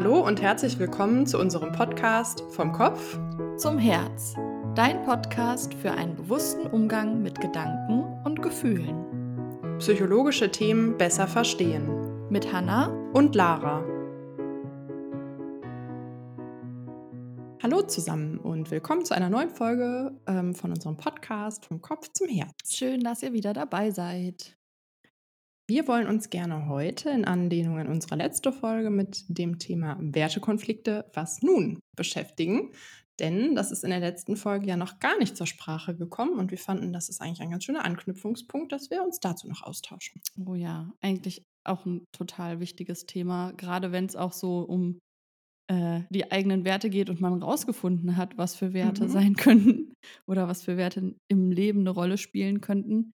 Hallo und herzlich willkommen zu unserem Podcast Vom Kopf zum Herz. Dein Podcast für einen bewussten Umgang mit Gedanken und Gefühlen. Psychologische Themen besser verstehen. Mit Hanna und Lara. Hallo zusammen und willkommen zu einer neuen Folge ähm, von unserem Podcast Vom Kopf zum Herz. Schön, dass ihr wieder dabei seid. Wir wollen uns gerne heute in Anlehnung an unsere letzte Folge mit dem Thema Wertekonflikte, was nun, beschäftigen. Denn das ist in der letzten Folge ja noch gar nicht zur Sprache gekommen und wir fanden, das ist eigentlich ein ganz schöner Anknüpfungspunkt, dass wir uns dazu noch austauschen. Oh ja, eigentlich auch ein total wichtiges Thema, gerade wenn es auch so um äh, die eigenen Werte geht und man rausgefunden hat, was für Werte mhm. sein könnten oder was für Werte im Leben eine Rolle spielen könnten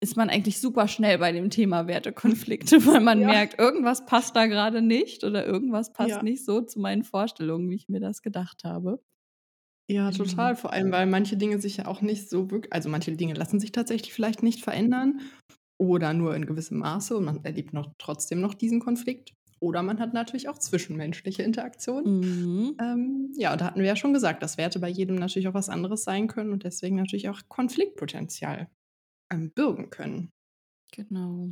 ist man eigentlich super schnell bei dem Thema Wertekonflikte, weil man ja. merkt, irgendwas passt da gerade nicht oder irgendwas passt ja. nicht so zu meinen Vorstellungen, wie ich mir das gedacht habe. Ja, total. Mhm. Vor allem, weil manche Dinge sich ja auch nicht so wirklich, also manche Dinge lassen sich tatsächlich vielleicht nicht verändern oder nur in gewissem Maße und man erlebt noch trotzdem noch diesen Konflikt. Oder man hat natürlich auch zwischenmenschliche Interaktionen. Mhm. Ähm, ja, und da hatten wir ja schon gesagt, dass Werte bei jedem natürlich auch was anderes sein können und deswegen natürlich auch Konfliktpotenzial ähm, bürgen können. Genau.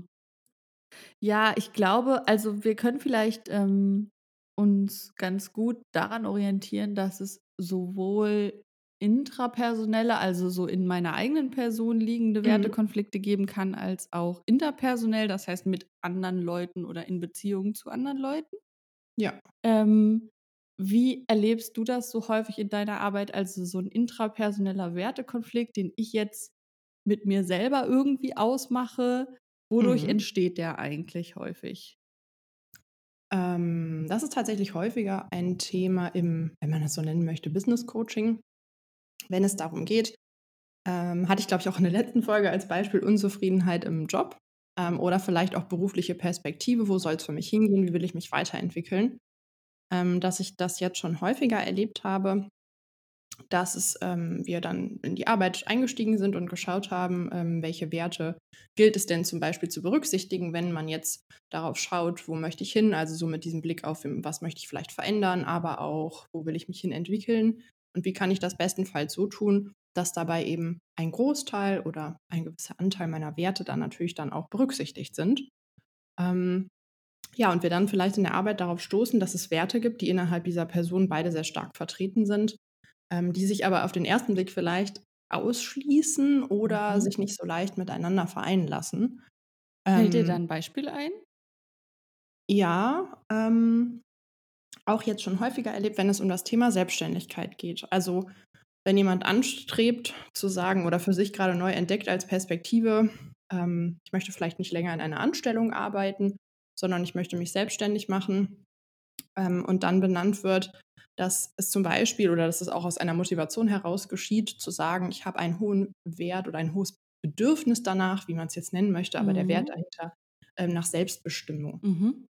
Ja, ich glaube, also wir können vielleicht ähm, uns ganz gut daran orientieren, dass es sowohl intrapersonelle, also so in meiner eigenen Person liegende mhm. Wertekonflikte geben kann, als auch interpersonell, das heißt mit anderen Leuten oder in Beziehungen zu anderen Leuten. Ja. Ähm, wie erlebst du das so häufig in deiner Arbeit, also so ein intrapersoneller Wertekonflikt, den ich jetzt mit mir selber irgendwie ausmache, wodurch mhm. entsteht der eigentlich häufig? Ähm, das ist tatsächlich häufiger ein Thema im, wenn man es so nennen möchte, Business Coaching. Wenn es darum geht, ähm, hatte ich, glaube ich, auch in der letzten Folge als Beispiel Unzufriedenheit im Job ähm, oder vielleicht auch berufliche Perspektive, wo soll es für mich hingehen, wie will ich mich weiterentwickeln, ähm, dass ich das jetzt schon häufiger erlebt habe, dass es, ähm, wir dann in die Arbeit eingestiegen sind und geschaut haben, ähm, welche Werte gilt es denn zum Beispiel zu berücksichtigen, wenn man jetzt darauf schaut, wo möchte ich hin, also so mit diesem Blick auf, was möchte ich vielleicht verändern, aber auch, wo will ich mich hin entwickeln und wie kann ich das bestenfalls so tun, dass dabei eben ein Großteil oder ein gewisser Anteil meiner Werte dann natürlich dann auch berücksichtigt sind. Ähm, ja, und wir dann vielleicht in der Arbeit darauf stoßen, dass es Werte gibt, die innerhalb dieser Person beide sehr stark vertreten sind ähm, die sich aber auf den ersten Blick vielleicht ausschließen oder mhm. sich nicht so leicht miteinander vereinen lassen. Fällt ähm, dir da ein Beispiel ein? Ja, ähm, auch jetzt schon häufiger erlebt, wenn es um das Thema Selbstständigkeit geht. Also wenn jemand anstrebt zu sagen oder für sich gerade neu entdeckt als Perspektive, ähm, ich möchte vielleicht nicht länger in einer Anstellung arbeiten, sondern ich möchte mich selbstständig machen ähm, und dann benannt wird, dass es zum Beispiel oder dass es auch aus einer Motivation heraus geschieht, zu sagen, ich habe einen hohen Wert oder ein hohes Bedürfnis danach, wie man es jetzt nennen möchte, aber mhm. der Wert mhm. dahinter ähm, nach Selbstbestimmung. Mhm.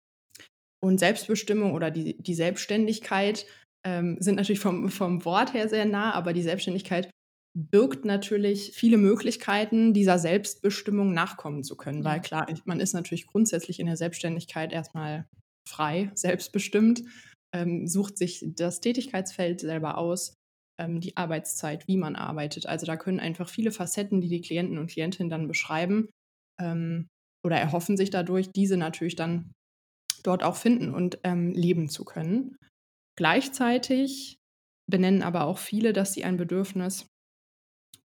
Und Selbstbestimmung oder die, die Selbstständigkeit ähm, sind natürlich vom, vom Wort her sehr nah, aber die Selbstständigkeit birgt natürlich viele Möglichkeiten, dieser Selbstbestimmung nachkommen zu können. Weil klar, man ist natürlich grundsätzlich in der Selbstständigkeit erstmal frei, selbstbestimmt ähm, sucht sich das Tätigkeitsfeld selber aus, ähm, die Arbeitszeit, wie man arbeitet. Also da können einfach viele Facetten, die die Klienten und Klientinnen dann beschreiben ähm, oder erhoffen sich dadurch, diese natürlich dann dort auch finden und ähm, leben zu können. Gleichzeitig benennen aber auch viele, dass sie ein Bedürfnis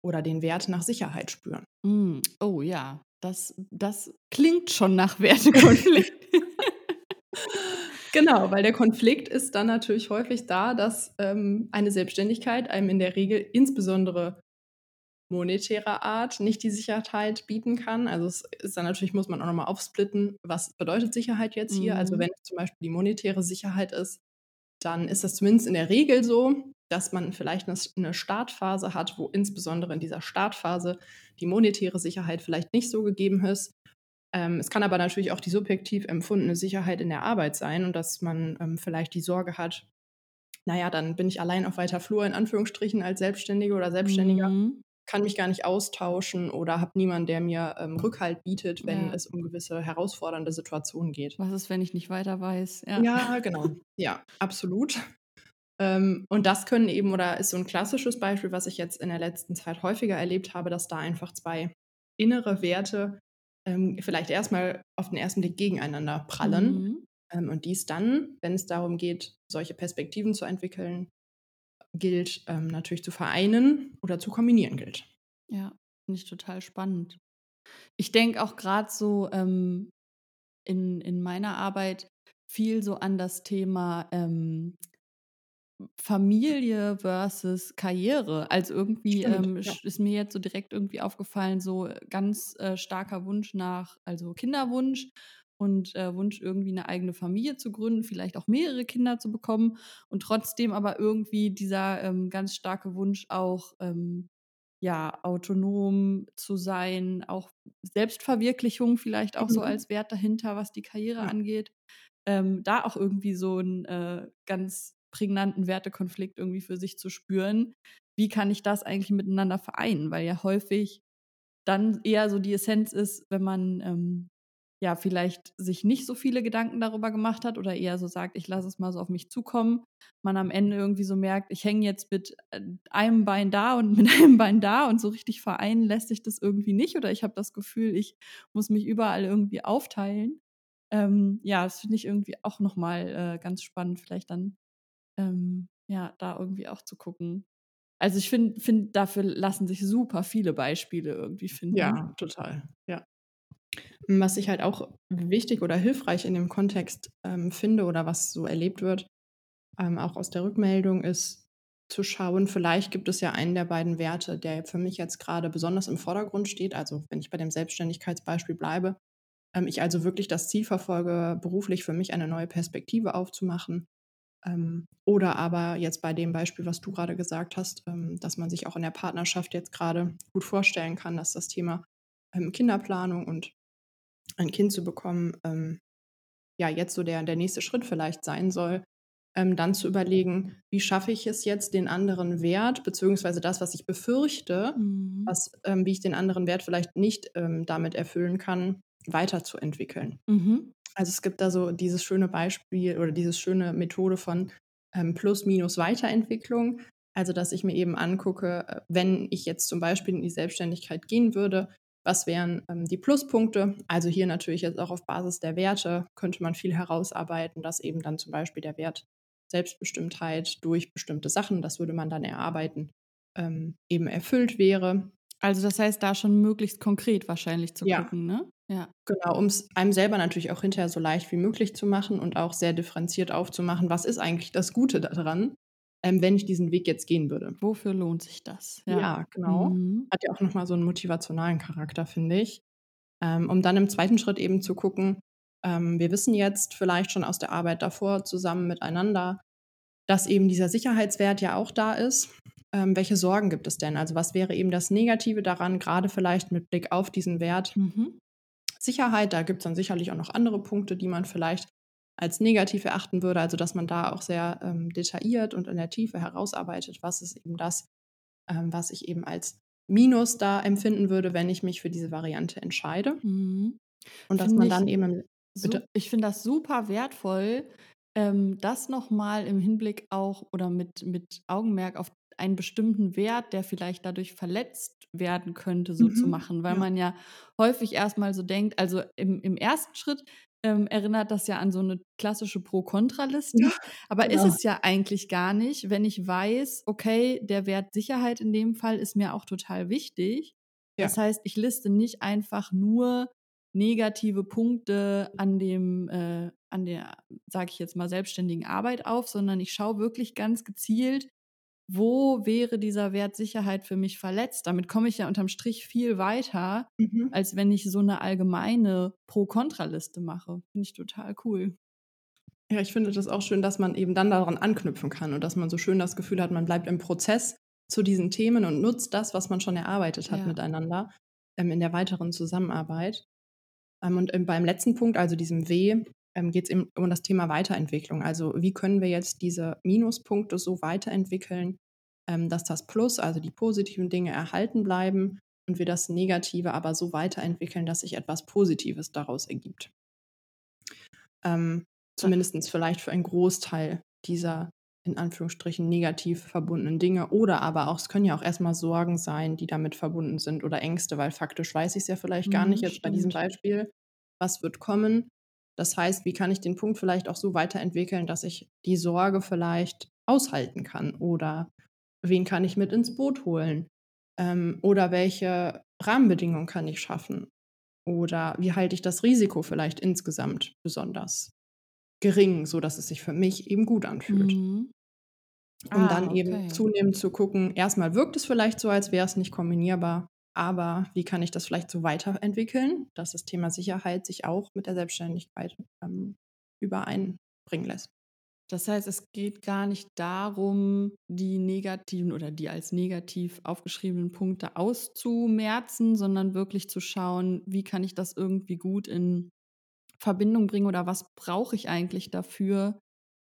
oder den Wert nach Sicherheit spüren. Mm, oh ja, das, das klingt schon nach Wertekonflikt. Genau, weil der Konflikt ist dann natürlich häufig da, dass ähm, eine Selbstständigkeit einem in der Regel insbesondere monetärer Art nicht die Sicherheit bieten kann. Also es ist dann natürlich, muss man auch nochmal aufsplitten, was bedeutet Sicherheit jetzt hier? Also mhm. Also wenn es zum Beispiel die monetäre Sicherheit ist, dann ist das zumindest in der Regel so, dass man vielleicht eine Startphase hat, wo insbesondere in dieser Startphase die monetäre Sicherheit vielleicht nicht so gegeben ist ähm, es kann aber natürlich auch die subjektiv empfundene Sicherheit in der Arbeit sein und dass man ähm, vielleicht die Sorge hat, naja, dann bin ich allein auf weiter Flur in Anführungsstrichen als Selbstständige oder Selbstständiger. Mhm. kann mich gar nicht austauschen oder habe niemanden, der mir ähm, Rückhalt bietet, wenn Ja. es um gewisse herausfordernde Situationen geht. Was ist, wenn ich nicht weiter weiß? Ja. Ja, genau. Ja, absolut. Ähm, und das können eben, oder ist so ein klassisches Beispiel, was ich jetzt in der letzten Zeit häufiger erlebt habe, dass da einfach zwei innere Werte ähm, vielleicht erstmal auf den ersten Blick gegeneinander prallen. Mhm. Ähm, und dies dann, wenn es darum geht, solche Perspektiven zu entwickeln, gilt ähm, natürlich zu vereinen oder zu kombinieren gilt. Ja, finde ich total spannend. Ich denke auch gerade so ähm, in, in meiner Arbeit viel so an das Thema ähm, Familie versus Karriere. Also irgendwie ähm, ja. ist mir jetzt so direkt irgendwie aufgefallen, so äh, ganz äh, starker Wunsch nach, also Kinderwunsch und äh, Wunsch irgendwie eine eigene Familie zu gründen, vielleicht auch mehrere Kinder zu bekommen und trotzdem aber irgendwie dieser ähm, ganz starke Wunsch auch ähm, ja autonom zu sein, auch Selbstverwirklichung vielleicht auch so Mhm. als Wert dahinter, was die Karriere Ja. angeht ähm, da auch irgendwie so einen äh, ganz prägnanten Wertekonflikt irgendwie für sich zu spüren. Wie kann ich das eigentlich miteinander vereinen? Weil ja häufig dann eher so die Essenz ist, wenn man ähm, ja vielleicht sich nicht so viele Gedanken darüber gemacht hat oder eher so sagt, ich lasse es mal so auf mich zukommen, man am Ende irgendwie so merkt, ich hänge jetzt mit äh, einem Bein da und mit einem Bein da und so richtig vereinen lässt sich das irgendwie nicht oder ich habe das Gefühl, ich muss mich überall irgendwie aufteilen. Ähm, ja, das finde ich irgendwie auch nochmal äh, ganz spannend, vielleicht dann ähm, ja, da irgendwie auch zu gucken. Also ich finde, find, dafür lassen sich super viele Beispiele irgendwie finden. Ja, total. Ja. Was ich halt auch wichtig oder hilfreich in dem Kontext ähm, finde oder was so erlebt wird, ähm, auch aus der Rückmeldung, ist zu schauen, vielleicht gibt es ja einen der beiden Werte, der für mich jetzt gerade besonders im Vordergrund steht. Also wenn ich bei dem Selbstständigkeitsbeispiel bleibe, ähm, ich also wirklich das Ziel verfolge, beruflich für mich eine neue Perspektive aufzumachen. Ähm, oder aber jetzt bei dem Beispiel, was du gerade gesagt hast, ähm, dass man sich auch in der Partnerschaft jetzt gerade gut vorstellen kann, dass das Thema ähm, Kinderplanung und ein Kind zu bekommen, ja, jetzt so der, der nächste Schritt vielleicht sein soll, dann zu überlegen, wie schaffe ich es jetzt, den anderen Wert, beziehungsweise das, was ich befürchte, Mhm. was, ähm, wie ich den anderen Wert vielleicht nicht damit erfüllen kann, weiterzuentwickeln. Mhm. Also es gibt da so dieses schöne Beispiel oder diese schöne Methode von ähm, Plus-Minus-Weiterentwicklung. Also dass ich mir eben angucke, äh, wenn ich jetzt zum Beispiel in die Selbstständigkeit gehen würde, was wären ähm, die Pluspunkte? Also hier natürlich jetzt auch auf Basis der Werte könnte man viel herausarbeiten, dass eben dann zum Beispiel der Wert Selbstbestimmtheit durch bestimmte Sachen, das würde man dann erarbeiten, ähm, eben erfüllt wäre. Also das heißt, da schon möglichst konkret wahrscheinlich zu Ja. gucken, ne? Ja. Genau, um es einem selber natürlich auch hinterher so leicht wie möglich zu machen und auch sehr differenziert aufzumachen, was ist eigentlich das Gute daran, ähm, wenn ich diesen Weg jetzt gehen würde. Wofür lohnt sich das? Ja, genau. Mhm. Hat ja auch nochmal so einen motivationalen Charakter, finde ich. Ähm, um dann im zweiten Schritt eben zu gucken, ähm, wir wissen jetzt vielleicht schon aus der Arbeit davor zusammen miteinander, dass eben dieser Sicherheitswert ja auch da ist. Ähm, welche Sorgen gibt es denn? Also was wäre eben das Negative daran, gerade vielleicht mit Blick auf diesen Wert Mhm. Sicherheit? Da gibt es dann sicherlich auch noch andere Punkte, die man vielleicht als negativ erachten würde. Also dass man da auch sehr ähm, detailliert und in der Tiefe herausarbeitet, was ist eben das, ähm, was ich eben als Minus da empfinden würde, wenn ich mich für diese Variante entscheide. Mhm. Und dass Finde man dann eben Bitte? ich finde das super wertvoll, ähm, das nochmal im Hinblick auch oder mit, mit Augenmerk auf einen bestimmten Wert, der vielleicht dadurch verletzt werden könnte, so zu Mhm, machen, weil ja. man ja häufig erstmal so denkt, also im, im ersten Schritt ähm, erinnert das ja an so eine klassische Pro-Kontra-Liste, Ja, aber ist genau. es ja eigentlich gar nicht, wenn ich weiß, okay, der Wert Sicherheit in dem Fall ist mir auch total wichtig. Ja. Das heißt, ich liste nicht einfach nur negative Punkte an dem, äh, an der, sage ich jetzt mal, selbstständigen Arbeit auf, sondern ich schaue wirklich ganz gezielt, wo wäre dieser Wert Sicherheit für mich verletzt. Damit komme ich ja unterm Strich viel weiter, Mhm. als wenn ich so eine allgemeine Pro-Kontra-Liste mache. Finde ich total cool. Ja, ich finde das auch schön, dass man eben dann daran anknüpfen kann und dass man so schön das Gefühl hat, man bleibt im Prozess zu diesen Themen und nutzt das, was man schon erarbeitet hat Ja. miteinander ähm, in der weiteren Zusammenarbeit. Ähm, und ähm, beim letzten Punkt, also diesem W, ähm, geht es eben um das Thema Weiterentwicklung. Also wie können wir jetzt diese Minuspunkte so weiterentwickeln, ähm, dass das Plus, also die positiven Dinge erhalten bleiben und wir das Negative aber so weiterentwickeln, dass sich etwas Positives daraus ergibt. Ähm, Zumindest vielleicht für einen Großteil dieser in Anführungsstrichen negativ verbundenen Dinge. Oder aber auch, es können ja auch erstmal Sorgen sein, die damit verbunden sind oder Ängste, weil faktisch weiß ich es ja vielleicht gar nicht Mhm, jetzt bei diesem stimmt. Beispiel, was wird kommen. Das heißt, wie kann ich den Punkt vielleicht auch so weiterentwickeln, dass ich die Sorge vielleicht aushalten kann? Oder wen kann ich mit ins Boot holen? Ähm, oder welche Rahmenbedingungen kann ich schaffen? Oder wie halte ich das Risiko vielleicht insgesamt besonders gering, sodass es sich für mich eben gut anfühlt? Mhm. Um dann Ah, eben okay. zunehmend zu gucken, erstmal wirkt es vielleicht so, als wäre es nicht kombinierbar, aber wie kann ich das vielleicht so weiterentwickeln, dass das Thema Sicherheit sich auch mit der Selbstständigkeit ähm, übereinbringen lässt. Das heißt, es geht gar nicht darum, die negativen oder die als negativ aufgeschriebenen Punkte auszumerzen, sondern wirklich zu schauen, wie kann ich das irgendwie gut in Verbindung bringen oder was brauche ich eigentlich dafür,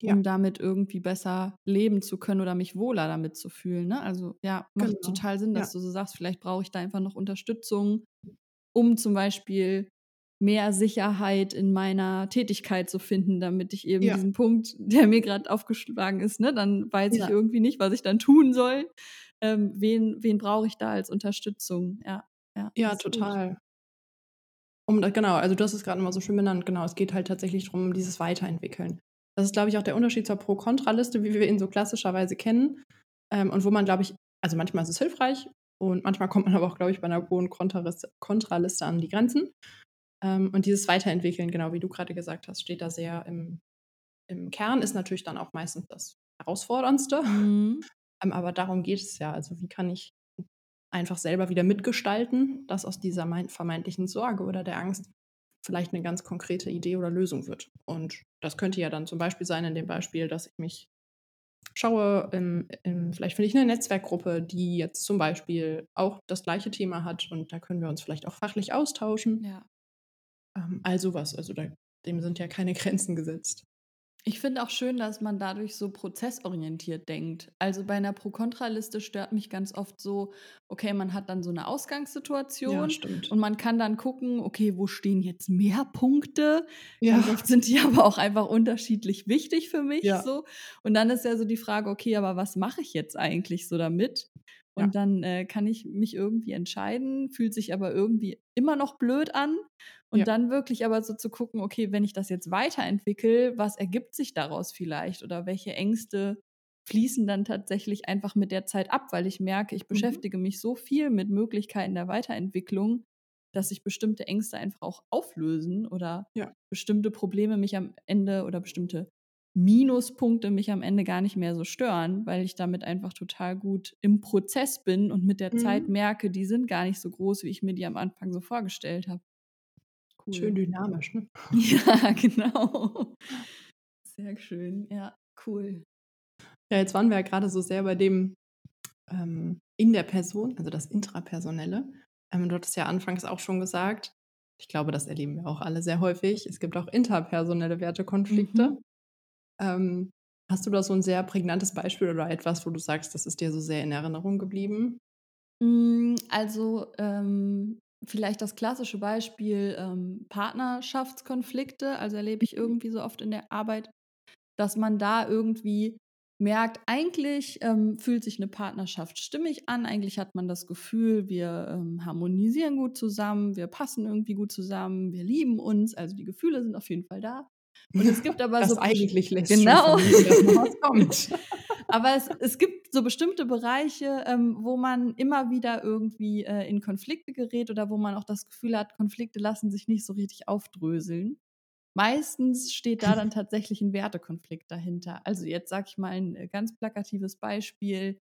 Ja. um damit irgendwie besser leben zu können oder mich wohler damit zu fühlen. Ne? Also ja, macht Genau. total Sinn, dass Ja. du so sagst, vielleicht brauche ich da einfach noch Unterstützung, um zum Beispiel mehr Sicherheit in meiner Tätigkeit zu finden, damit ich eben Ja. diesen Punkt, der mir gerade aufgeschlagen ist, ne, dann weiß ich irgendwie nicht, was ich dann tun soll. Ähm, wen wen brauche ich da als Unterstützung? Ja, ja, Ja, gut. total. Um genau, also du hast es gerade mal so schön benannt, genau, es geht halt tatsächlich darum, um dieses Weiterentwickeln. Das ist, glaube ich, auch der Unterschied zur Pro-Kontra-Liste, wie wir ihn so klassischerweise kennen. Ähm, und wo man, glaube ich, also manchmal ist es hilfreich und manchmal kommt man aber auch, glaube ich, bei einer Pro- und Kontraliste, an die Grenzen. Ähm, und dieses Weiterentwickeln, genau wie du gerade gesagt hast, steht da sehr im, im Kern, ist natürlich dann auch meistens das Herausforderndste. Mhm. Ähm, aber darum geht es ja. Also wie kann ich einfach selber wieder mitgestalten, dass aus dieser mein- vermeintlichen Sorge oder der Angst vielleicht eine ganz konkrete Idee oder Lösung wird. Und das könnte ja dann zum Beispiel sein in dem Beispiel, dass ich mich schaue, im, im, vielleicht finde ich eine Netzwerkgruppe, die jetzt zum Beispiel auch das gleiche Thema hat und da können wir uns vielleicht auch fachlich austauschen. Ja. Ähm, all sowas. Also da, dem sind ja keine Grenzen gesetzt. Ich finde auch schön, dass man dadurch so prozessorientiert denkt. Also bei einer Pro-Kontra-Liste stört mich ganz oft so, okay, man hat dann so eine Ausgangssituation Ja, stimmt. und man kann dann gucken, okay, wo stehen jetzt mehr Punkte? Ja. Ganz oft sind die aber auch einfach unterschiedlich wichtig für mich Ja. so. Und dann ist ja so die Frage, okay, aber was mache ich jetzt eigentlich so damit? Und Ja. dann äh, kann ich mich irgendwie entscheiden, fühlt sich aber irgendwie immer noch blöd an. Und Ja. dann wirklich aber so zu gucken, okay, wenn ich das jetzt weiterentwickle, was ergibt sich daraus vielleicht oder welche Ängste fließen dann tatsächlich einfach mit der Zeit ab, weil ich merke, ich Mhm. beschäftige mich so viel mit Möglichkeiten der Weiterentwicklung, dass sich bestimmte Ängste einfach auch auflösen oder Ja. bestimmte Probleme mich am Ende oder bestimmte Minuspunkte mich am Ende gar nicht mehr so stören, weil ich damit einfach total gut im Prozess bin und mit der Zeit Mhm. merke, die sind gar nicht so groß, wie ich mir die am Anfang so vorgestellt habe. Cool. Schön dynamisch, ne? Ja, genau. Sehr schön. Ja, cool. Ja, jetzt waren wir ja gerade so sehr bei dem ähm, in der Person, also das Intrapersonelle. Ähm, du hattest ja anfangs auch schon gesagt, ich glaube, das erleben wir auch alle sehr häufig. Es gibt auch interpersonelle Wertekonflikte. Mhm. Ähm, hast du da so ein sehr prägnantes Beispiel oder etwas, wo du sagst, das ist dir so sehr in Erinnerung geblieben? Mm, Also ähm, vielleicht das klassische Beispiel ähm, Partnerschaftskonflikte. Also erlebe ich irgendwie so oft in der Arbeit, dass man da irgendwie merkt, eigentlich ähm, fühlt sich eine Partnerschaft stimmig an. Eigentlich hat man das Gefühl, wir ähm, harmonisieren gut zusammen, wir passen irgendwie gut zusammen, wir lieben uns. Also die Gefühle sind auf jeden Fall da. Und es gibt aber das so eigentlich lässt Genau. schon kommt. Aber es, es gibt so bestimmte Bereiche, ähm, wo man immer wieder irgendwie äh, in Konflikte gerät oder wo man auch das Gefühl hat, Konflikte lassen sich nicht so richtig aufdröseln. Meistens steht da dann tatsächlich ein Wertekonflikt dahinter. Also jetzt sage ich mal ein äh, ganz plakatives Beispiel.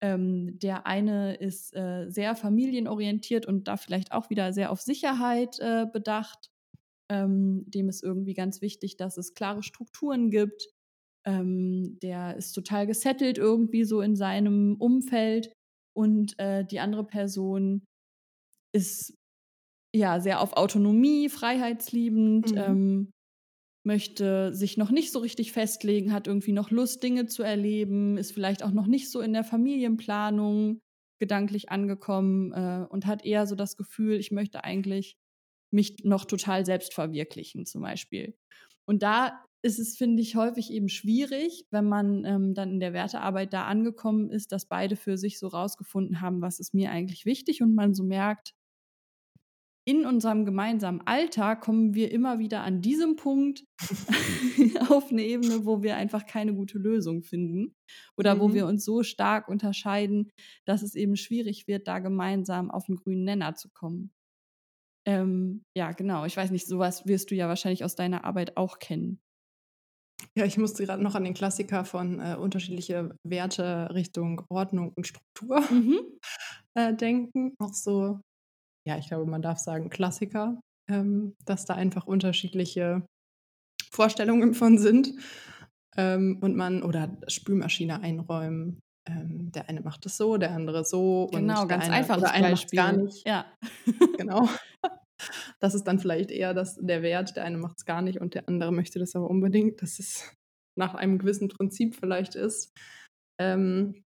Ähm, der eine ist äh, sehr familienorientiert und da vielleicht auch wieder sehr auf Sicherheit äh, bedacht. Ähm, dem ist irgendwie ganz wichtig, dass es klare Strukturen gibt. Ähm, der ist total gesettelt irgendwie so in seinem Umfeld und äh, die andere Person ist ja sehr auf Autonomie, freiheitsliebend, Mhm. ähm, möchte sich noch nicht so richtig festlegen, hat irgendwie noch Lust, Dinge zu erleben, ist vielleicht auch noch nicht so in der Familienplanung gedanklich angekommen äh, und hat eher so das Gefühl, ich möchte eigentlich mich noch total selbst verwirklichen, zum Beispiel. Und da ist es, finde ich, häufig eben schwierig, wenn man ähm, dann in der Wertearbeit da angekommen ist, dass beide für sich so rausgefunden haben, was ist mir eigentlich wichtig und man so merkt, in unserem gemeinsamen Alltag kommen wir immer wieder an diesem Punkt auf eine Ebene, wo wir einfach keine gute Lösung finden oder mhm. wo wir uns so stark unterscheiden, dass es eben schwierig wird, da gemeinsam auf den grünen Nenner zu kommen. Ähm, ja, genau. Ich weiß nicht, sowas wirst du ja wahrscheinlich aus deiner Arbeit auch kennen. Ja, ich musste gerade noch an den Klassiker von äh, unterschiedliche Werte Richtung Ordnung und Struktur mhm. äh, denken. Auch so, ja, ich glaube, man darf sagen Klassiker, ähm, dass da einfach unterschiedliche Vorstellungen von sind. Ähm, und man, oder Spülmaschine einräumen, ähm, der eine macht es so, der andere so. Genau, und ganz eine, einfaches oder einer gar nicht. Ja. genau. Das ist dann vielleicht eher das, der Wert. Der eine macht es gar nicht und der andere möchte das aber unbedingt, dass es nach einem gewissen Prinzip vielleicht ist. Ähm,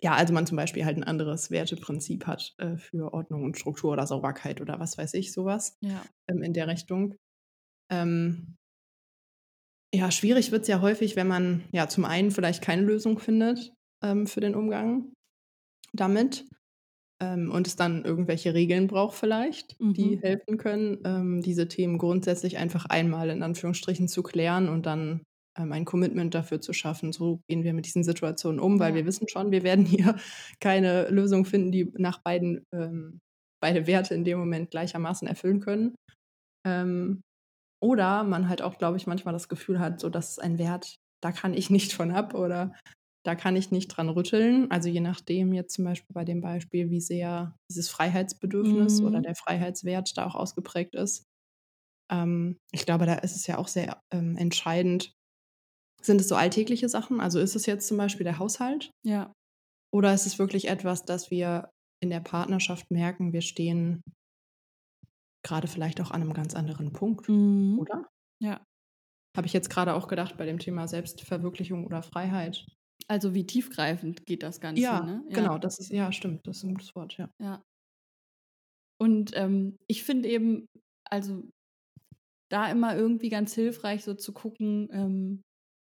ja, also man zum Beispiel halt ein anderes Werteprinzip hat äh, für Ordnung und Struktur oder Sauberkeit oder was weiß ich, sowas ja. ähm, in der Richtung. Ähm, ja, schwierig wird es ja häufig, wenn man ja zum einen vielleicht keine Lösung findet ähm, für den Umgang damit ähm, und es dann irgendwelche Regeln braucht vielleicht, mhm. die helfen können, ähm, diese Themen grundsätzlich einfach einmal in Anführungsstrichen zu klären und dann ähm, ein Commitment dafür zu schaffen. So gehen wir mit diesen Situationen um, weil ja. wir wissen schon, wir werden hier keine Lösung finden, die nach beiden ähm, beide Werte in dem Moment gleichermaßen erfüllen können. Ähm, oder man halt auch, glaube ich, manchmal das Gefühl hat, so dass ein Wert, da kann ich nicht von ab oder da kann ich nicht dran rütteln. Also je nachdem jetzt zum Beispiel bei dem Beispiel, wie sehr dieses Freiheitsbedürfnis mhm. oder der Freiheitswert da auch ausgeprägt ist. Ähm, ich glaube, da ist es ja auch sehr ähm, entscheidend. Sind es so alltägliche Sachen? Also ist es jetzt zum Beispiel der Haushalt? Ja. Oder ist es wirklich etwas, dass wir in der Partnerschaft merken, wir stehen gerade vielleicht auch an einem ganz anderen Punkt, mhm. oder? Ja. Habe ich jetzt gerade auch gedacht bei dem Thema Selbstverwirklichung oder Freiheit. Also wie tiefgreifend geht das Ganze, ja, ne? Ja, genau, das ist, ja, stimmt, das ist ein gutes Wort, ja. Ja. Und ähm, ich finde eben, also da immer irgendwie ganz hilfreich, so zu gucken, ähm,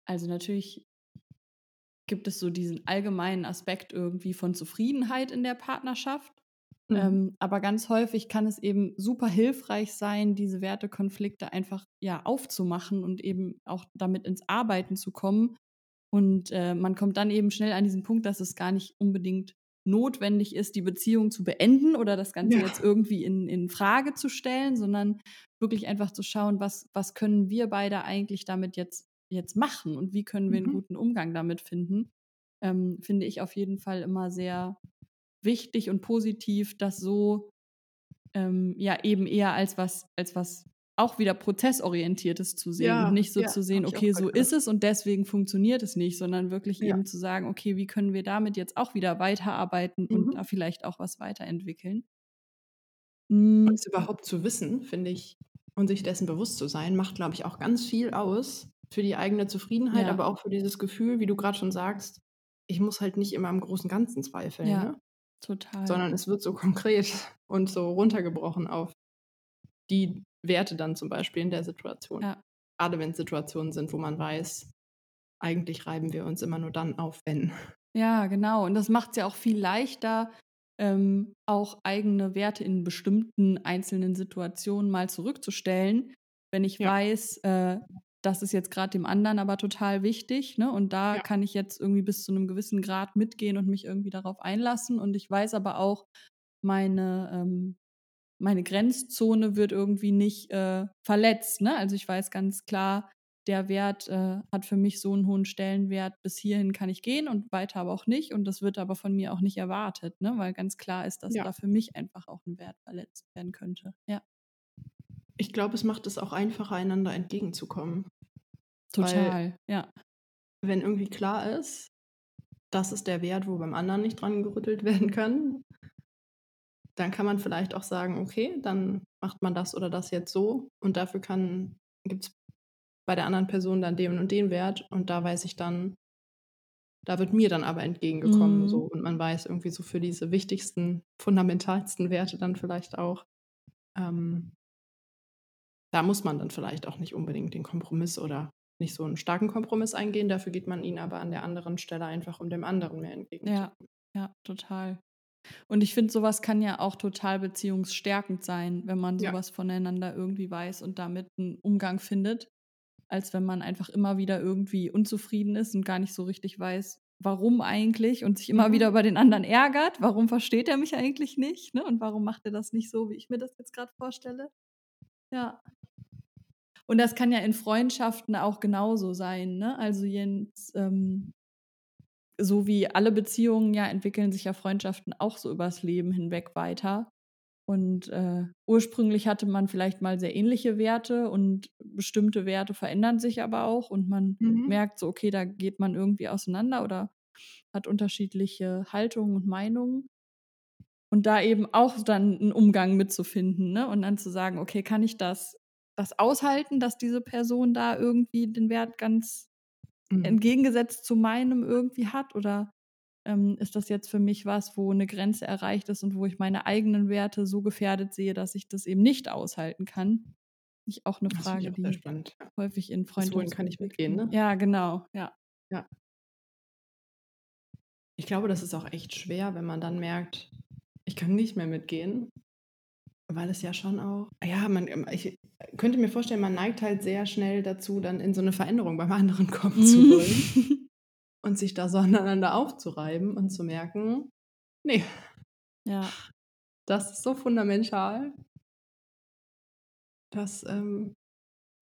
also natürlich gibt es so diesen allgemeinen Aspekt irgendwie von Zufriedenheit in der Partnerschaft. Mhm. Ähm, aber ganz häufig kann es eben super hilfreich sein, diese Wertekonflikte einfach ja aufzumachen und eben auch damit ins Arbeiten zu kommen und äh, man kommt dann eben schnell an diesen Punkt, dass es gar nicht unbedingt notwendig ist, die Beziehung zu beenden oder das Ganze ja. jetzt irgendwie in, in Frage zu stellen, sondern wirklich einfach zu schauen, was, was können wir beide eigentlich damit jetzt, jetzt machen und wie können wir einen mhm. guten Umgang damit finden. Ähm, finde ich auf jeden Fall immer sehr wichtig und positiv, das so ähm, ja eben eher als was, als was auch wieder prozessorientiertes zu sehen ja, und nicht so ja, zu sehen, okay, so ist es und deswegen funktioniert es nicht, sondern wirklich ja. eben zu sagen, okay, wie können wir damit jetzt auch wieder weiterarbeiten mhm. und da vielleicht auch was weiterentwickeln. Und es überhaupt zu wissen, finde ich, und sich dessen bewusst zu sein, macht, glaube ich, auch ganz viel aus für die eigene Zufriedenheit, aber auch für dieses Gefühl, wie du gerade schon sagst, ich muss halt nicht immer im großen Ganzen zweifeln. Ja, ne? total. Sondern es wird so konkret und so runtergebrochen auf die Werte dann zum Beispiel in der Situation. Ja. Gerade wenn es Situationen sind, wo man weiß, eigentlich reiben wir uns immer nur dann auf, wenn. Ja, genau. Und das macht es ja auch viel leichter, ähm, auch eigene Werte in bestimmten einzelnen Situationen mal zurückzustellen, wenn ich ja. weiß, äh, das ist jetzt gerade dem anderen aber total wichtig, ne? Und da ja. kann ich jetzt irgendwie bis zu einem gewissen Grad mitgehen und mich irgendwie darauf einlassen. Und ich weiß aber auch, meine ähm, meine Grenzzone wird irgendwie nicht äh, verletzt. Ne? Also ich weiß ganz klar, der Wert äh, hat für mich so einen hohen Stellenwert, bis hierhin kann ich gehen und weiter aber auch nicht. Und das wird aber von mir auch nicht erwartet, ne? weil ganz klar ist, dass ja. da für mich einfach auch ein Wert verletzt werden könnte. Ja. Ich glaube, es macht es auch einfacher, einander entgegenzukommen. Total, weil, ja. Wenn irgendwie klar ist, das ist der Wert, wo beim anderen nicht dran gerüttelt werden kann, dann kann man vielleicht auch sagen, okay, dann macht man das oder das jetzt so und dafür gibt es bei der anderen Person dann den und den Wert und da weiß ich dann, da wird mir dann aber entgegengekommen. Mhm. So. Und man weiß irgendwie so für diese wichtigsten, fundamentalsten Werte dann vielleicht auch, ähm, da muss man dann vielleicht auch nicht unbedingt den Kompromiss oder nicht so einen starken Kompromiss eingehen. Dafür geht man ihn aber an der anderen Stelle einfach, um dem anderen mehr entgegenzukommen. Ja, ja, total. Und ich finde, sowas kann ja auch total beziehungsstärkend sein, wenn man Ja. sowas voneinander irgendwie weiß und damit einen Umgang findet, als wenn man einfach immer wieder irgendwie unzufrieden ist und gar nicht so richtig weiß, warum eigentlich und sich immer Mhm. wieder über den anderen ärgert. Warum versteht er mich eigentlich nicht? Ne? Und warum macht er das nicht so, wie ich mir das jetzt gerade vorstelle? Ja. Und das kann ja in Freundschaften auch genauso sein. Ne? Also Jens, ähm, so wie alle Beziehungen ja entwickeln sich ja Freundschaften auch so übers Leben hinweg weiter. Und äh, ursprünglich hatte man vielleicht mal sehr ähnliche Werte und bestimmte Werte verändern sich aber auch und man Mhm. merkt so, okay, da geht man irgendwie auseinander oder hat unterschiedliche Haltungen und Meinungen. Und da eben auch dann einen Umgang mitzufinden, ne? Und dann zu sagen, okay, kann ich das, das aushalten, dass diese Person da irgendwie den Wert ganz Mhm. entgegengesetzt zu meinem irgendwie hat? Oder ähm, ist das jetzt für mich was, wo eine Grenze erreicht ist und wo ich meine eigenen Werte so gefährdet sehe, dass ich das eben nicht aushalten kann? Ich auch eine Frage, auch die spannend. Ja. häufig in wohin Freundschaften. kann ich mitgehen, ne? Ja, genau, ja. Ich glaube, das ist auch echt schwer, wenn man dann merkt, ich kann nicht mehr mitgehen, weil es ja schon auch, ja, man, ähm, ich könnte mir vorstellen, man neigt halt sehr schnell dazu, dann in so eine Veränderung beim anderen kommen zu wollen und sich da so aneinander aufzureiben und zu merken, nee, ja, das ist so fundamental, das ähm,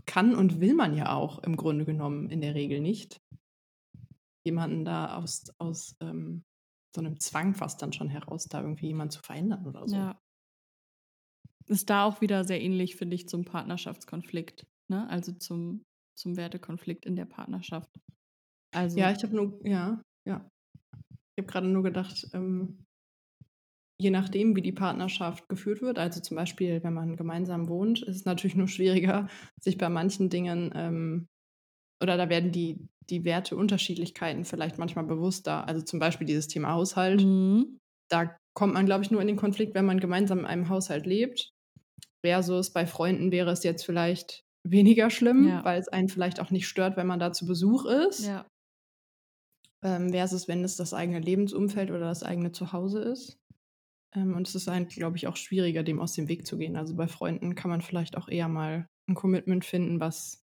kann und will man ja auch im Grunde genommen in der Regel nicht. Jemanden da aus, aus ähm, so einem Zwang fast dann schon heraus, da irgendwie jemanden zu verändern oder so. ja. Ist da auch wieder sehr ähnlich, finde ich, zum Partnerschaftskonflikt, ne? Also zum, zum Wertekonflikt in der Partnerschaft. Also, Ja, ich habe nur, ja, ja. Ich habe gerade nur gedacht, ähm, je nachdem, wie die Partnerschaft geführt wird, also zum Beispiel, wenn man gemeinsam wohnt, ist es natürlich nur schwieriger, sich bei manchen Dingen, ähm, oder da werden die, die Werteunterschiedlichkeiten vielleicht manchmal bewusster. Also zum Beispiel dieses Thema Haushalt. Mhm. Da kommt man, glaube ich, nur in den Konflikt, wenn man gemeinsam in einem Haushalt lebt. Versus bei Freunden wäre es jetzt vielleicht weniger schlimm, Ja. weil es einen vielleicht auch nicht stört, wenn man da zu Besuch ist. Ja, ähm, versus wenn es das eigene Lebensumfeld oder das eigene Zuhause ist. Ähm, und es ist halt, glaube ich, auch schwieriger, dem aus dem Weg zu gehen. Also bei Freunden kann man vielleicht auch eher mal ein Commitment finden, was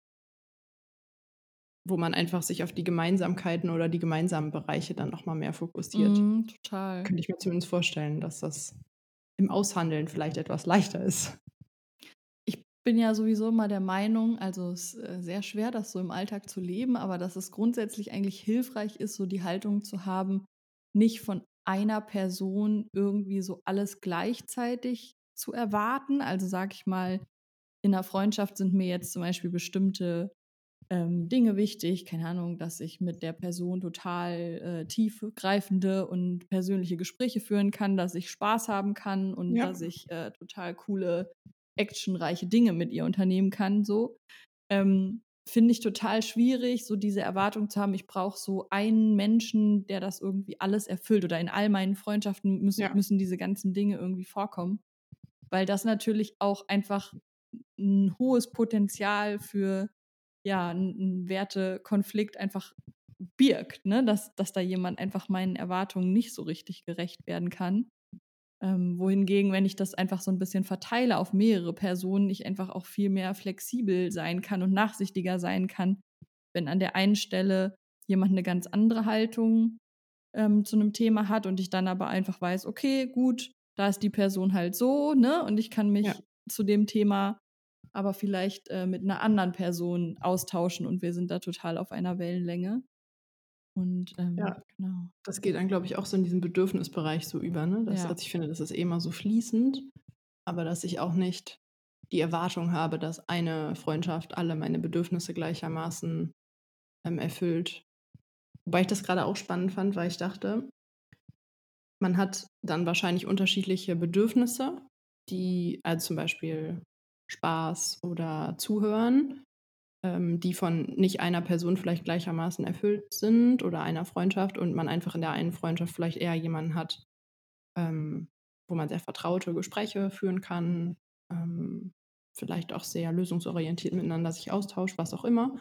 wo man einfach sich auf die Gemeinsamkeiten oder die gemeinsamen Bereiche dann noch mal mehr fokussiert. Mhm, total. Könnte ich mir zumindest vorstellen, dass das im Aushandeln vielleicht etwas leichter ist. Ich bin ja sowieso immer der Meinung, also es ist äh, sehr schwer, das so im Alltag zu leben, aber dass es grundsätzlich eigentlich hilfreich ist, so die Haltung zu haben, nicht von einer Person irgendwie so alles gleichzeitig zu erwarten. Also sag ich mal, in einer Freundschaft sind mir jetzt zum Beispiel bestimmte ähm, Dinge wichtig, keine Ahnung, dass ich mit der Person total äh, tiefgreifende und persönliche Gespräche führen kann, dass ich Spaß haben kann und Ja. dass ich äh, total coole, actionreiche Dinge mit ihr unternehmen kann, so. Ähm, Finde ich total schwierig, so diese Erwartung zu haben, ich brauche so einen Menschen, der das irgendwie alles erfüllt oder in all meinen Freundschaften müssen, Ja. müssen diese ganzen Dinge irgendwie vorkommen. Weil das natürlich auch einfach ein hohes Potenzial für ja, einen Wertekonflikt einfach birgt, ne? dass, dass da jemand einfach meinen Erwartungen nicht so richtig gerecht werden kann. Ähm, wohingegen, wenn ich das einfach so ein bisschen verteile auf mehrere Personen, ich einfach auch viel mehr flexibel sein kann und nachsichtiger sein kann, wenn an der einen Stelle jemand eine ganz andere Haltung ähm, zu einem Thema hat und ich dann aber einfach weiß, okay, gut, da ist die Person halt so, ne? Und ich kann mich Ja. zu dem Thema aber vielleicht äh, mit einer anderen Person austauschen und wir sind da total auf einer Wellenlänge. Und ähm, Ja. genau. Das geht dann, glaube ich, auch so in diesen Bedürfnisbereich so über. Ne? Das, Ja. Also ich finde, das ist eh immer so fließend, aber dass ich auch nicht die Erwartung habe, dass eine Freundschaft alle meine Bedürfnisse gleichermaßen ähm, erfüllt. Wobei ich das gerade auch spannend fand, weil ich dachte, man hat dann wahrscheinlich unterschiedliche Bedürfnisse, die, also zum Beispiel Spaß oder Zuhören. Ähm, die von nicht einer Person vielleicht gleichermaßen erfüllt sind oder einer Freundschaft und man einfach in der einen Freundschaft vielleicht eher jemanden hat, ähm, wo man sehr vertraute Gespräche führen kann, ähm, vielleicht auch sehr lösungsorientiert miteinander sich austauscht, was auch immer.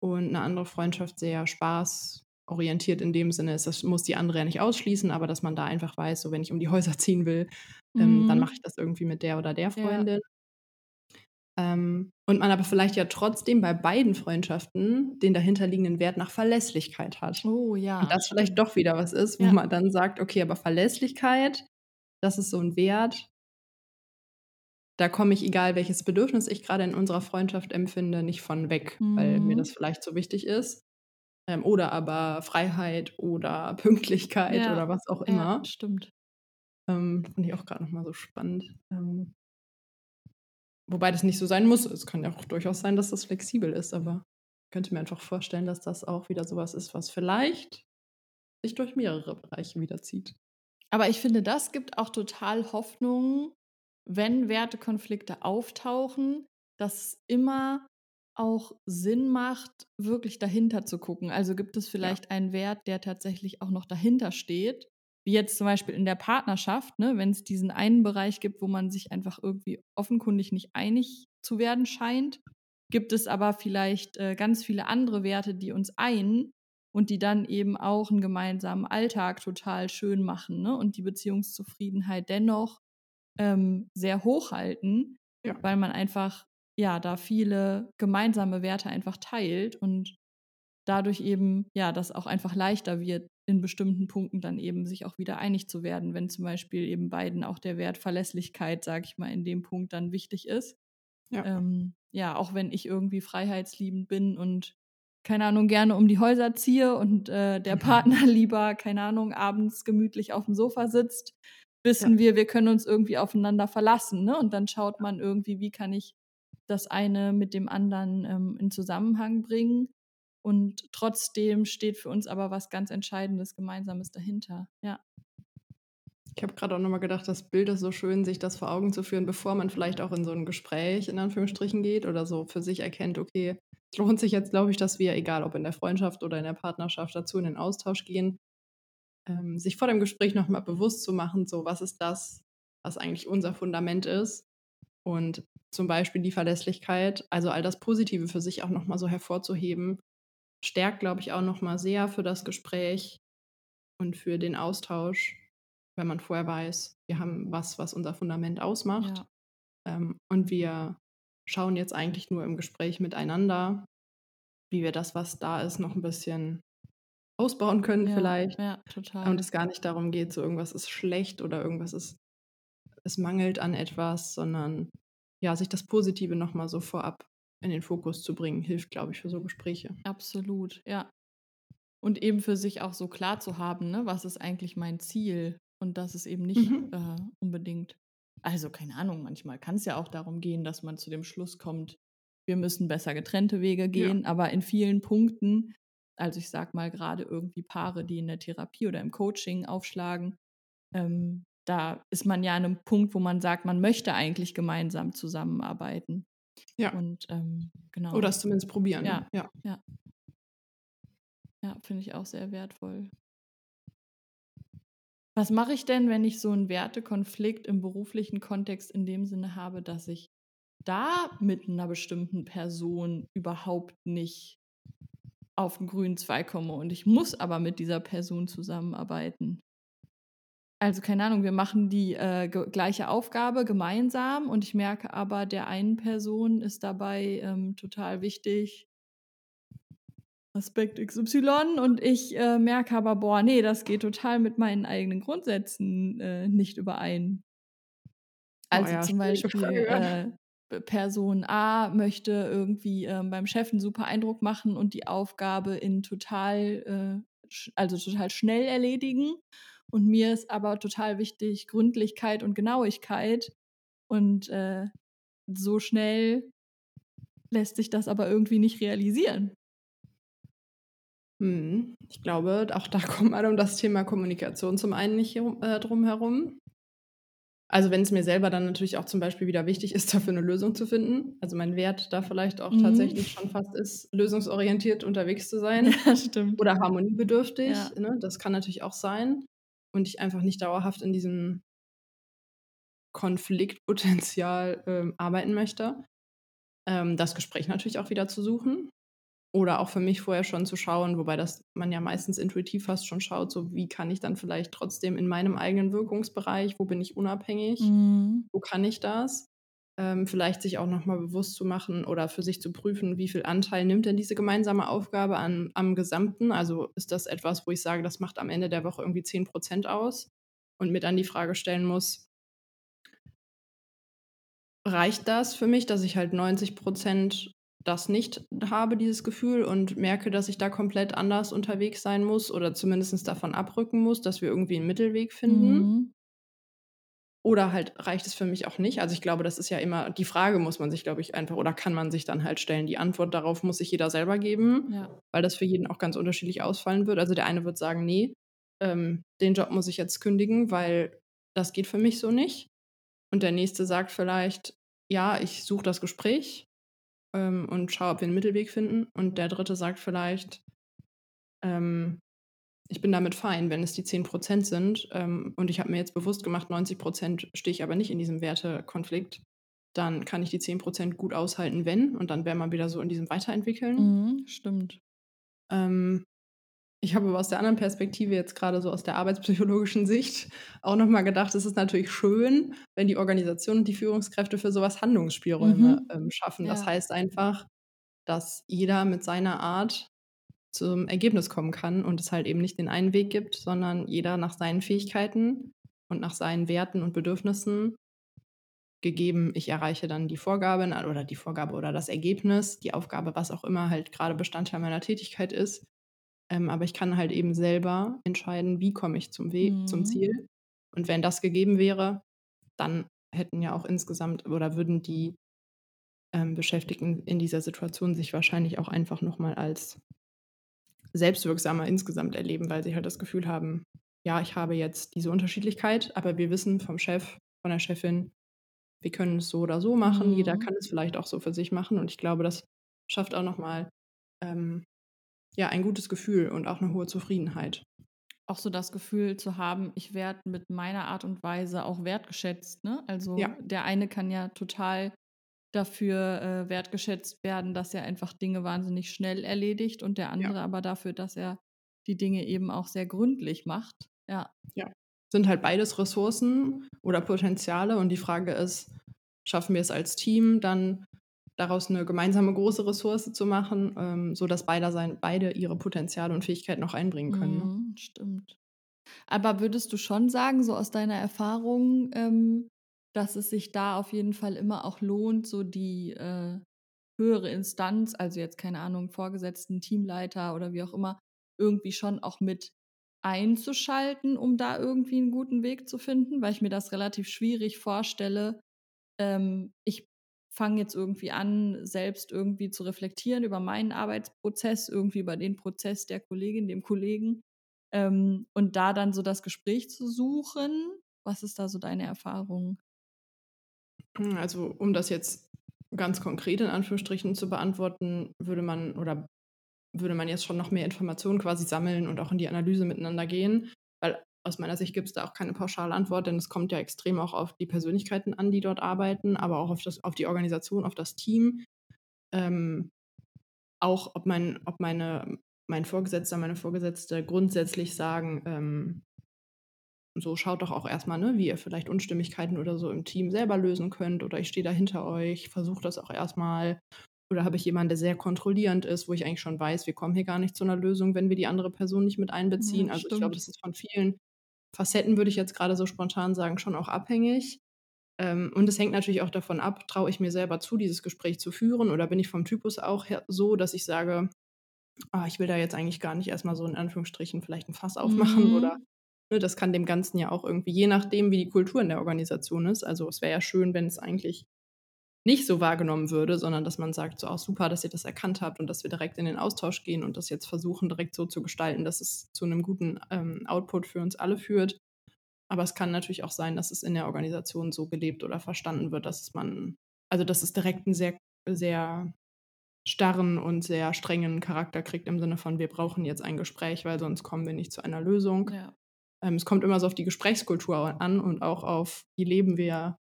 Und eine andere Freundschaft sehr spaßorientiert in dem Sinne ist, das muss die andere ja nicht ausschließen, aber dass man da einfach weiß, so wenn ich um die Häuser ziehen will, ähm, dann Mhm. mache ich das irgendwie mit der oder der. Freundin. Ähm, und man aber vielleicht ja trotzdem bei beiden Freundschaften den dahinterliegenden Wert nach Verlässlichkeit hat. Oh ja. Und das vielleicht doch wieder was ist, wo Ja. man dann sagt, okay, aber Verlässlichkeit, das ist so ein Wert. Da komme ich, egal welches Bedürfnis ich gerade in unserer Freundschaft empfinde, nicht von weg, weil mir Mhm. das vielleicht so wichtig ist. Ähm, oder aber Freiheit oder Pünktlichkeit Ja. oder was auch Ja, immer. stimmt. Ähm, fand ich auch gerade nochmal so spannend. Ähm, wobei das nicht so sein muss. Es kann ja auch durchaus sein, dass das flexibel ist, aber ich könnte mir einfach vorstellen, dass das auch wieder sowas ist, was vielleicht sich durch mehrere Bereiche wiederzieht. Aber ich finde, das gibt auch total Hoffnung, wenn Wertekonflikte auftauchen, dass es immer auch Sinn macht, wirklich dahinter zu gucken. Also gibt es vielleicht einen Wert, der tatsächlich auch noch dahinter steht, wie jetzt zum Beispiel in der Partnerschaft, ne, wenn es diesen einen Bereich gibt, wo man sich einfach irgendwie offenkundig nicht einig zu werden scheint, gibt es aber vielleicht äh, ganz viele andere Werte, die uns ein und die dann eben auch einen gemeinsamen Alltag total schön machen ne? und die Beziehungszufriedenheit dennoch ähm, sehr hochhalten, Ja. weil man einfach ja da viele gemeinsame Werte einfach teilt und dadurch eben ja das auch einfach leichter wird in bestimmten Punkten dann eben sich auch wieder einig zu werden, wenn zum Beispiel eben beiden auch der Wert Verlässlichkeit, sage ich mal, in dem Punkt dann wichtig ist. Ja. Ähm, ja, auch wenn ich irgendwie freiheitsliebend bin und keine Ahnung, gerne um die Häuser ziehe und äh, der Mhm. Partner lieber, keine Ahnung, abends gemütlich auf dem Sofa sitzt, wissen wir, wir können uns irgendwie aufeinander verlassen. Ne? Und dann schaut man irgendwie, wie kann ich das eine mit dem anderen ähm, in Zusammenhang bringen. Und trotzdem steht für uns aber was ganz Entscheidendes, Gemeinsames dahinter. Ja. Ich habe gerade auch nochmal gedacht, das Bild ist so schön, sich das vor Augen zu führen, bevor man vielleicht auch in so ein Gespräch in Anführungsstrichen geht oder so für sich erkennt, okay, es lohnt sich jetzt, glaube ich, dass wir, egal ob in der Freundschaft oder in der Partnerschaft, dazu in den Austausch gehen, ähm, sich vor dem Gespräch nochmal bewusst zu machen, so was ist das, was eigentlich unser Fundament ist und zum Beispiel die Verlässlichkeit, also all das Positive für sich auch nochmal so hervorzuheben, stärkt, glaube ich, auch nochmal sehr für das Gespräch und für den Austausch, wenn man vorher weiß, wir haben was, was unser Fundament ausmacht. Ja. Ähm, und wir schauen jetzt eigentlich nur im Gespräch miteinander, wie wir das, was da ist, noch ein bisschen ausbauen können ja, vielleicht. Ja, total. Und es gar nicht darum geht, so irgendwas ist schlecht oder irgendwas ist, es mangelt an etwas, sondern ja, sich das Positive nochmal so vorab in den Fokus zu bringen, hilft, glaube ich, für so Gespräche. Absolut, ja. Und eben für sich auch so klar zu haben, ne, was ist eigentlich mein Ziel? Und das ist eben nicht Mhm. äh, unbedingt. Also, keine Ahnung, manchmal kann es ja auch darum gehen, dass man zu dem Schluss kommt, wir müssen besser getrennte Wege gehen, aber in vielen Punkten, also ich sag mal gerade irgendwie Paare, die in der Therapie oder im Coaching aufschlagen, ähm, da ist man ja an einem Punkt, wo man sagt, man möchte eigentlich gemeinsam zusammenarbeiten. Ja. Und ähm, genau. Oder es zumindest probieren. Ja. ja. Ja, finde ich auch sehr wertvoll. Was mache ich denn, wenn ich so einen Wertekonflikt im beruflichen Kontext in dem Sinne habe, dass ich da mit einer bestimmten Person überhaupt nicht auf den grünen Zweig komme und ich muss aber mit dieser Person zusammenarbeiten? Also keine Ahnung, wir machen die äh, gleiche Aufgabe gemeinsam und ich merke aber, der einen Person ist dabei ähm, total wichtig, Aspekt XY und ich äh, merke aber, boah, nee, das geht total mit meinen eigenen Grundsätzen äh, nicht überein. Also ja, zum Beispiel äh, Person A möchte irgendwie ähm, beim Chef einen super Eindruck machen und die Aufgabe in total, äh, also total schnell erledigen. Und mir ist aber total wichtig Gründlichkeit und Genauigkeit. Und äh, so schnell lässt sich das aber irgendwie nicht realisieren. Hm, Ich glaube, auch da kommt man um das Thema Kommunikation zum einen nicht äh, drum herum. Also wenn es mir selber dann natürlich auch zum Beispiel wieder wichtig ist, dafür eine Lösung zu finden. Also mein Wert da vielleicht auch mhm. tatsächlich schon fast ist, lösungsorientiert unterwegs zu sein. Ja, stimmt. Oder harmoniebedürftig. Ja. Ne? Das kann natürlich auch sein. Und ich einfach nicht dauerhaft in diesem Konfliktpotenzial ähm, arbeiten möchte. Ähm, das Gespräch natürlich auch wieder zu suchen. Oder auch für mich vorher schon zu schauen, wobei das man ja meistens intuitiv fast schon schaut, so wie kann ich dann vielleicht trotzdem in meinem eigenen Wirkungsbereich, wo bin ich unabhängig, mhm. wo kann ich das? Ähm, vielleicht sich auch nochmal bewusst zu machen oder für sich zu prüfen, wie viel Anteil nimmt denn diese gemeinsame Aufgabe an, am Gesamten? Also ist das etwas, wo ich sage, das macht am Ende der Woche irgendwie 10 Prozent aus und mir dann die Frage stellen muss, reicht das für mich, dass ich halt 90 Prozent das nicht habe, dieses Gefühl, und merke, dass ich da komplett anders unterwegs sein muss oder zumindest davon abrücken muss, dass wir irgendwie einen Mittelweg finden. Mhm. Oder halt reicht es für mich auch nicht. Also ich glaube, das ist ja immer, die Frage muss man sich, glaube ich, einfach, oder kann man sich dann halt stellen. Die Antwort darauf muss sich jeder selber geben, ja. weil das für jeden auch ganz unterschiedlich ausfallen wird. Also der eine wird sagen, nee, ähm, den Job muss ich jetzt kündigen, weil das geht für mich so nicht. Und der nächste sagt vielleicht, ja, ich suche das Gespräch ähm, und schaue, ob wir einen Mittelweg finden. Und der dritte sagt vielleicht, ähm, ich bin damit fein, wenn es die 10% sind. Ähm, und ich habe mir jetzt bewusst gemacht, 90% stehe ich aber nicht in diesem Wertekonflikt. Dann kann ich die 10% gut aushalten, wenn. Und dann wäre man wieder so in diesem Weiterentwickeln. Mhm, stimmt. Ähm, ich habe aber aus der anderen Perspektive jetzt gerade so aus der arbeitspsychologischen Sicht auch nochmal gedacht, es ist natürlich schön, wenn die Organisation und die Führungskräfte für sowas Handlungsspielräume mhm. ähm, schaffen. Ja. Das heißt einfach, dass jeder mit seiner Art zum Ergebnis kommen kann und es halt eben nicht den einen Weg gibt, sondern jeder nach seinen Fähigkeiten und nach seinen Werten und Bedürfnissen gegeben, ich erreiche dann die Vorgabe oder die Vorgabe oder das Ergebnis, die Aufgabe, was auch immer halt gerade Bestandteil meiner Tätigkeit ist, ähm, aber ich kann halt eben selber entscheiden, wie komme ich zum Weg, mhm. zum Ziel. Und wenn das gegeben wäre, dann hätten ja auch insgesamt oder würden die ähm, Beschäftigten in dieser Situation sich wahrscheinlich auch einfach nochmal als selbstwirksamer insgesamt erleben, weil sie halt das Gefühl haben, ja, ich habe jetzt diese Unterschiedlichkeit, aber wir wissen vom Chef, von der Chefin, wir können es so oder so machen. Mhm. Jeder kann es vielleicht auch so für sich machen. Und ich glaube, das schafft auch nochmal ähm, ja, ein gutes Gefühl und auch eine hohe Zufriedenheit. Auch so das Gefühl zu haben, ich werde mit meiner Art und Weise auch wertgeschätzt. Ne? Also ja. der eine kann ja total dafür äh, wertgeschätzt werden, dass er einfach Dinge wahnsinnig schnell erledigt und der andere ja. aber dafür, dass er die Dinge eben auch sehr gründlich macht. Ja. Ja. Sind halt beides Ressourcen oder Potenziale und die Frage ist, schaffen wir es als Team dann daraus eine gemeinsame große Ressource zu machen, ähm, sodass beide, sein, beide ihre Potenziale und Fähigkeiten noch einbringen können. Ne? Mhm, stimmt. Aber würdest du schon sagen, so aus deiner Erfahrung, ähm, dass es sich da auf jeden Fall immer auch lohnt, so die äh, höhere Instanz, also jetzt keine Ahnung, Vorgesetzten, Teamleiter oder wie auch immer, irgendwie schon auch mit einzuschalten, um da irgendwie einen guten Weg zu finden, weil ich mir das relativ schwierig vorstelle. Ähm, ich fange jetzt irgendwie an, selbst irgendwie zu reflektieren über meinen Arbeitsprozess, irgendwie über den Prozess der Kollegin, dem Kollegen ähm, und da dann so das Gespräch zu suchen. Was ist da so deine Erfahrung? Hm, also um das jetzt ganz konkret in Anführungsstrichen zu beantworten, würde man oder würde man jetzt schon noch mehr Informationen quasi sammeln und auch in die Analyse miteinander gehen, weil aus meiner Sicht gibt es da auch keine pauschale Antwort, denn es kommt ja extrem auch auf die Persönlichkeiten an, die dort arbeiten, aber auch auf, das, auf die Organisation, auf das Team. Ähm, auch ob, mein, ob meine, mein Vorgesetzter, meine Vorgesetzte grundsätzlich sagen, ähm, so schaut doch auch erstmal, ne, wie ihr vielleicht Unstimmigkeiten oder so im Team selber lösen könnt oder ich stehe da hinter euch, versuche das auch erstmal. Oder habe ich jemanden, der sehr kontrollierend ist, wo ich eigentlich schon weiß, wir kommen hier gar nicht zu einer Lösung, wenn wir die andere Person nicht mit einbeziehen. Ja, also ich glaube, das ist von vielen Facetten, würde ich jetzt gerade so spontan sagen, schon auch abhängig. Ähm, und es hängt natürlich auch davon ab, traue ich mir selber zu, dieses Gespräch zu führen oder bin ich vom Typus auch so, dass ich sage, ah, ich will da jetzt eigentlich gar nicht erstmal so in Anführungsstrichen vielleicht ein Fass aufmachen mhm. oder das kann dem Ganzen ja auch irgendwie, je nachdem, wie die Kultur in der Organisation ist. Also es wäre ja schön, wenn es eigentlich nicht so wahrgenommen würde, sondern dass man sagt, so auch super, dass ihr das erkannt habt und dass wir direkt in den Austausch gehen und das jetzt versuchen, direkt so zu gestalten, dass es zu einem guten ähm, Output für uns alle führt. Aber es kann natürlich auch sein, dass es in der Organisation so gelebt oder verstanden wird, dass man, also dass es direkt einen sehr, sehr starren und sehr strengen Charakter kriegt im Sinne von, wir brauchen jetzt ein Gespräch, weil sonst kommen wir nicht zu einer Lösung. Ja. Ähm, es kommt immer so auf die Gesprächskultur an und auch auf, wie leben wir,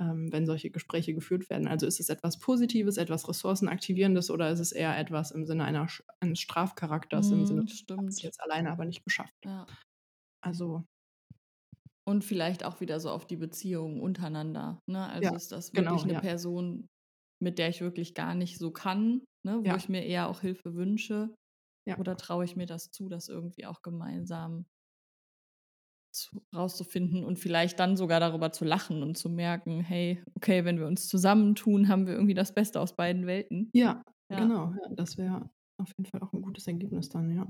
ähm, wenn solche Gespräche geführt werden. Also ist es etwas Positives, etwas Ressourcenaktivierendes oder ist es eher etwas im Sinne einer, eines Strafcharakters, Mhm, im Sinne, stimmt. das jetzt alleine aber nicht geschafft. Ja. Also Und vielleicht auch wieder so auf die Beziehungen untereinander. Ne? Also Ja, ist das genau, wirklich eine ja. Person, mit der ich wirklich gar nicht so kann, ne? wo Ja. ich mir eher auch Hilfe wünsche? Oder traue ich mir das zu, das irgendwie auch gemeinsam zu, rauszufinden und vielleicht dann sogar darüber zu lachen und zu merken, hey, okay, wenn wir uns zusammentun, haben wir irgendwie das Beste aus beiden Welten. ja, Ja. genau. Ja, das wäre auf jeden Fall auch ein gutes Ergebnis dann, ja.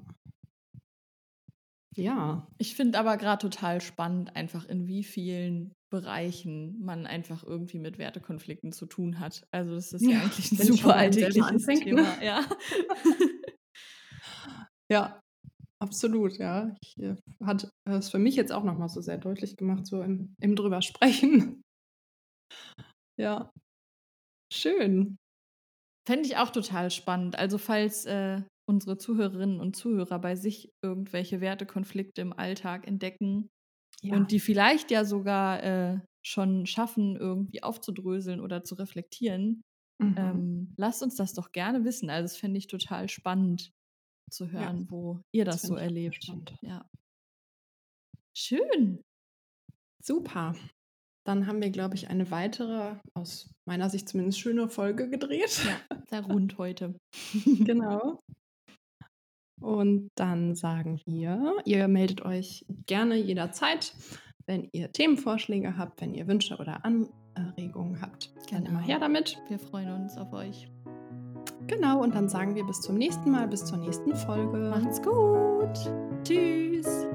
Ja, Ich finde aber gerade total spannend, einfach in wie vielen Bereichen man einfach irgendwie mit Wertekonflikten zu tun hat. Also das ist ja, Ja, eigentlich ein super alltägliches ne? Thema. Ja. ja, absolut, ja. Ich, äh, hat es für mich jetzt auch nochmal so sehr deutlich gemacht, so im, im drüber sprechen. Ja, schön. Fände ich auch total spannend. Also falls äh, unsere Zuhörerinnen und Zuhörer bei sich irgendwelche Wertekonflikte im Alltag entdecken Ja, und die vielleicht ja sogar äh, schon schaffen, irgendwie aufzudröseln oder zu reflektieren, mhm. ähm, lasst uns das doch gerne wissen. Also das fände ich total spannend zu hören, wo ihr das, das so erlebt. spannend. Ja. Schön. Super. Dann haben wir, glaube ich, eine weitere, aus meiner Sicht zumindest schöne Folge gedreht. Ja, sehr rund heute. genau. Und dann sagen wir, ihr meldet euch gerne jederzeit, wenn ihr Themenvorschläge habt, wenn ihr Wünsche oder Anregungen habt. Dann Genau. immer her damit. Wir freuen uns auf euch. Genau, und dann sagen wir bis zum nächsten Mal, bis zur nächsten Folge. Macht's gut. Tschüss.